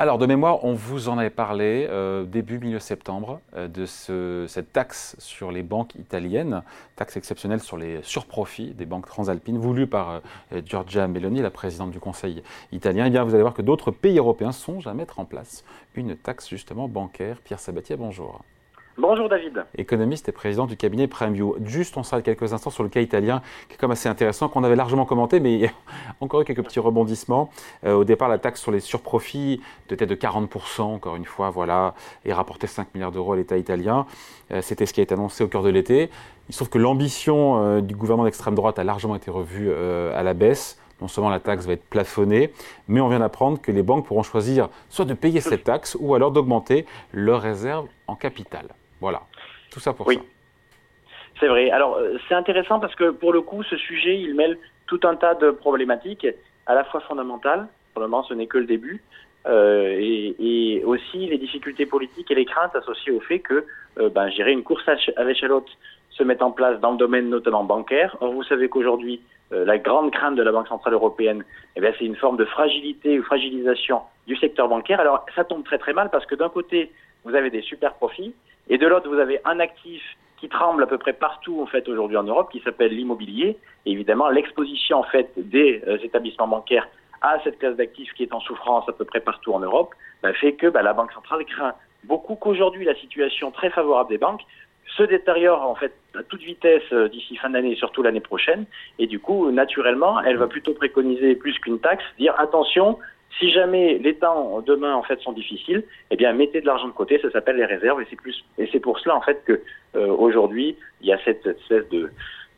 Alors, de mémoire, on vous en avait parlé euh, début milieu septembre euh, de cette taxe sur les banques italiennes, taxe exceptionnelle sur les surprofits des banques transalpines, voulue par euh, Giorgia Meloni, la présidente du Conseil italien. Eh bien, vous allez voir que d'autres pays européens songent à mettre en place une taxe justement bancaire. Pierre Sabatier, bonjour. Bonjour David. Économiste et président du cabinet PrimeView. Juste, on s'arrête quelques instants sur le cas italien, qui est comme assez intéressant, qu'on avait largement commenté, mais il y a encore eu quelques petits rebondissements. Euh, au départ, la taxe sur les surprofits était de 40%, encore une fois, voilà, et rapportait 5 milliards d'euros à l'État italien. Euh, c'était ce qui a été annoncé au cœur de l'été. Il se trouve que l'ambition euh, du gouvernement d'extrême droite a largement été revue à la baisse. Non seulement la taxe va être plafonnée, mais on vient d'apprendre que les banques pourront choisir soit de payer cette taxe ou alors d'augmenter leurs réserves en capital. Voilà, tout ça pour oui. C'est vrai. Alors, euh, c'est intéressant parce que pour le coup, ce sujet, il mêle tout un tas de problématiques, à la fois fondamentales, probablement ce n'est que le début, euh, et, aussi les difficultés politiques et les craintes associées au fait que, euh, ben, une course à l'échalote se mette en place dans le domaine notamment bancaire. Or, vous savez qu'aujourd'hui, euh, la grande crainte de la Banque centrale européenne, eh c'est une forme de fragilité ou fragilisation du secteur bancaire. Alors, ça tombe très très mal parce que d'un côté, vous avez des super profits, et de l'autre, vous avez un actif qui tremble à peu près partout en fait aujourd'hui en Europe, qui s'appelle l'immobilier. Et évidemment, l'exposition en fait des euh, établissements bancaires à cette classe d'actifs qui est en souffrance à peu près partout en Europe, bah, fait que bah, la Banque centrale craint beaucoup qu'aujourd'hui la situation très favorable des banques se détériore en fait à toute vitesse euh, d'ici fin d'année et surtout l'année prochaine. Et du coup, naturellement, elle va plutôt préconiser plus qu'une taxe, dire attention, si jamais les temps demain en fait sont difficiles, eh bien mettez de l'argent de côté, ça s'appelle les réserves et c'est plus et c'est pour cela en fait que euh, aujourd'hui il y a cette espèce de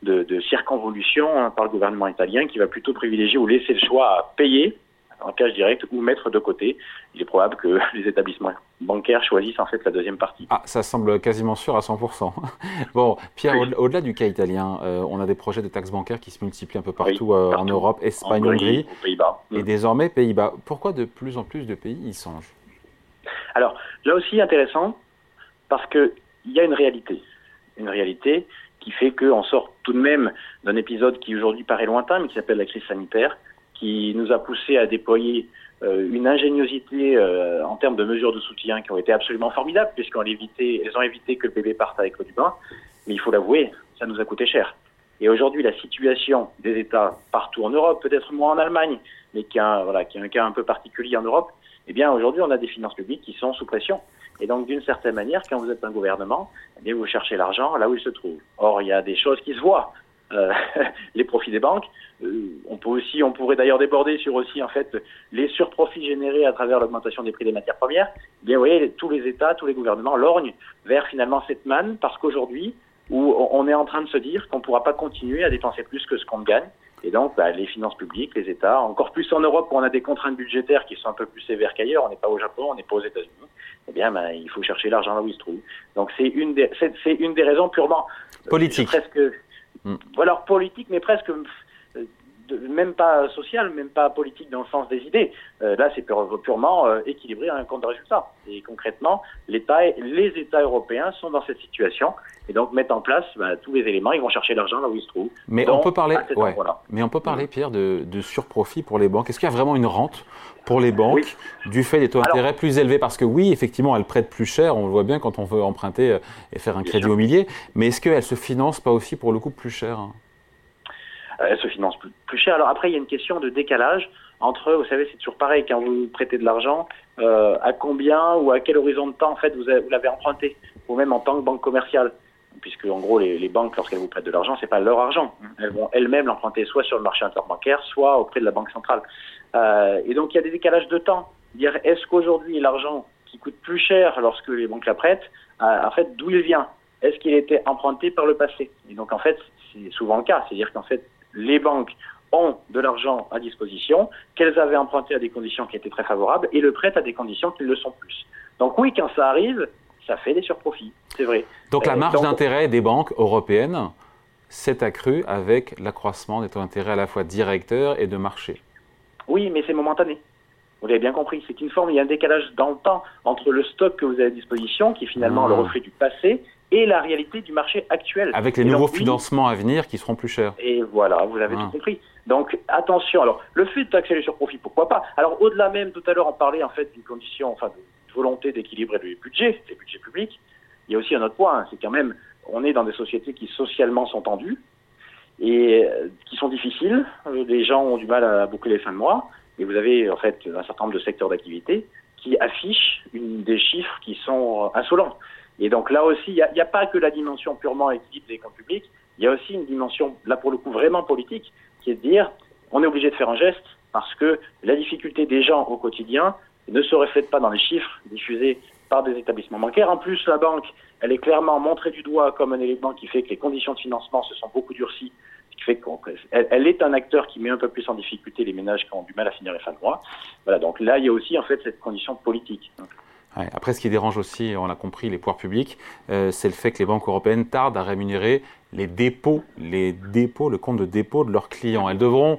de, circonvolution hein, par le gouvernement italien qui va plutôt privilégier ou laisser le choix à payer en cash direct ou mettre de côté. Il est probable que les établissements bancaires choisissent en fait la deuxième partie. Ah, ça semble quasiment sûr à 100%. bon, Pierre, au-delà du cas italien, euh, on a des projets de taxes bancaires qui se multiplient un peu partout, euh, en Europe, Espagne, Hongrie, Pays-Bas. Et mm. désormais Pays-Bas. Pourquoi de plus en plus de pays y songent? Alors, là aussi intéressant, parce qu'il y a une réalité. Une réalité qui fait qu'on sort tout de même d'un épisode qui aujourd'hui paraît lointain, mais qui s'appelle la crise sanitaire qui nous a poussé à déployer euh, une ingéniosité euh, en termes de mesures de soutien qui ont été absolument formidables, puisqu'elles elles ont évité que le bébé parte avec l'eau du bain. Mais il faut l'avouer, ça nous a coûté cher. Et aujourd'hui, la situation des États partout en Europe, peut-être moins en Allemagne, mais qui a, voilà, qui a un cas un peu particulier en Europe, eh bien aujourd'hui, on a des finances publiques qui sont sous pression. Et donc, d'une certaine manière, quand vous êtes un gouvernement, eh bien, vous cherchez l'argent là où il se trouve. Or, il y a des choses qui se voient. Euh, les profits des banques. Euh, on peut aussi, on pourrait d'ailleurs déborder sur aussi en fait les surprofits générés à travers l'augmentation des prix des matières premières. Eh bien, vous voyez, tous les États, tous les gouvernements lorgnent vers finalement cette manne parce qu'aujourd'hui, où on est en train de se dire qu'on ne pourra pas continuer à dépenser plus que ce qu'on gagne. Et donc, bah, les finances publiques, les États, encore plus en Europe où on a des contraintes budgétaires qui sont un peu plus sévères qu'ailleurs, on n'est pas au Japon, on n'est pas aux États-Unis, eh bien, bah, il faut chercher l'argent là où il se trouve. Donc, c'est une des, c'est, une des raisons purement euh, politique. presque Mm. Ou alors politique, mais presque même pas social, même pas politique dans le sens des idées. Euh, là, c'est purement euh, équilibré un compte de résultat. Et concrètement, l'État, les États européens sont dans cette situation et donc mettent en place bah, tous les éléments. Ils vont chercher l'argent là où ils se trouvent. Mais on peut parler, mais on peut parler, Pierre, de, de surprofit pour les banques. Est-ce qu'il y a vraiment une rente pour les banques du fait des taux d'intérêt plus élevés? Parce que oui, effectivement, elles prêtent plus cher. On le voit bien quand on veut emprunter et faire un crédit immobilier. Mais est-ce qu'elles se financent pas aussi pour le coup plus cher euh, elle se finance plus, cher. Alors après, il y a une question de décalage entre, vous savez, c'est toujours pareil, quand vous prêtez de l'argent, euh, à combien ou à quel horizon de temps, en fait, vous, l'avez emprunté, ou même en tant que banque commerciale. Puisque en gros les, banques lorsqu'elles vous prêtent de l'argent c'est pas leur argent. Elles vont elles-mêmes l'emprunter soit sur le marché interbancaire soit auprès de la banque centrale. Euh, et donc il y a des décalages de temps. Dire est-ce qu'aujourd'hui l'argent qui coûte plus cher lorsque les banques la prêtent en fait d'où il vient? Est-ce qu'il était emprunté par le passé? Et donc en fait c'est souvent le cas. C'est-à-dire qu'en fait les banques ont de l'argent à disposition, qu'elles avaient emprunté à des conditions qui étaient très favorables, et le prêtent à des conditions qui le sont plus. Donc oui, quand ça arrive, ça fait des surprofits, c'est vrai. Donc la marge d'intérêt des banques européennes s'est accrue avec l'accroissement des taux d'intérêt à la fois directeurs et de marché. Oui, mais c'est momentané. Vous l'avez bien compris, c'est une forme, il y a un décalage dans le temps entre le stock que vous avez à disposition, qui est finalement le ah. reflet du passé, et la réalité du marché actuel. Avec les nouveaux financements à venir qui seront plus chers. Et voilà, vous avez tout ah. compris. Donc attention. Alors le fait de taxer les surprofits, pourquoi pas? Alors au-delà même, tout à l'heure on parlait en fait d'une condition, enfin de volonté d'équilibrer les budgets, les budgets publics. Il y a aussi un autre point, hein, c'est quand même on est dans des sociétés qui socialement sont tendues et euh, qui sont difficiles. Les gens ont du mal à boucler les fins de mois. Et vous avez en fait un certain nombre de secteurs d'activité qui affichent une, des chiffres qui sont insolents. Et donc là aussi, il n'y a, pas que la dimension purement équilibre des comptes publics, il y a aussi une dimension, là pour le coup, vraiment politique, qui est de dire, on est obligé de faire un geste parce que la difficulté des gens au quotidien ne se reflète pas dans les chiffres diffusés par des établissements bancaires. En plus, la banque, elle est clairement montrée du doigt comme un élément qui fait que les conditions de financement se sont beaucoup durcies fait qu'elle elle est un acteur qui met un peu plus en difficulté les ménages qui ont du mal à finir les fins de mois. Voilà, donc là, il y a aussi en fait cette condition politique. Après, ce qui dérange aussi, on l'a compris, les pouvoirs publics, euh, c'est le fait que les banques européennes tardent à rémunérer les dépôts, les dépôts, le compte de dépôt de leurs clients. Elles devront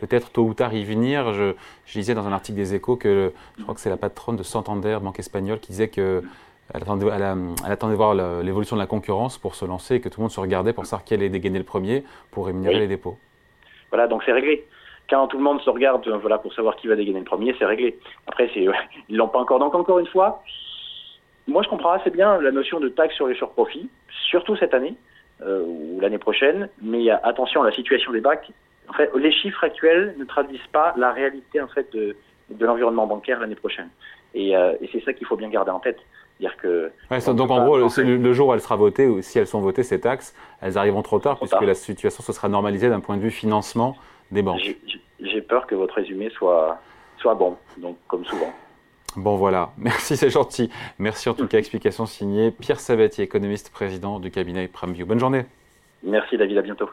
peut-être tôt ou tard y venir. Je, je, disais dans un article des Échos que je crois que c'est la patronne de Santander, banque espagnole, qui disait que elle attendait, de voir l'évolution de la concurrence pour se lancer et que tout le monde se regardait pour savoir qui allait dégainer le premier pour rémunérer les dépôts. Voilà, donc c'est réglé. Quand tout le monde se regarde euh, voilà, pour savoir qui va dégainer le premier, c'est réglé. Après, c'est, ils l'ont pas encore. Donc encore une fois, moi je comprends assez bien la notion de taxe sur les surprofits, surtout cette année euh, ou l'année prochaine. Mais attention à la situation des bacs. En fait, les chiffres actuels ne traduisent pas la réalité en fait de, de l'environnement bancaire l'année prochaine. Et, euh, et c'est ça qu'il faut bien garder en tête. Dire que donc en gros, le, jour où elle sera votée, ou si elles sont votées, ces taxes, elles arriveront trop tard, puisque la situation se sera normalisée d'un point de vue financement des banques. J'ai peur que votre résumé soit, soit bon, donc comme souvent. Bon voilà, merci, c'est gentil. Merci en tout cas, explication signée Pierre Sabatier, économiste président du cabinet PrimeView. Bonne journée. Merci David, à bientôt.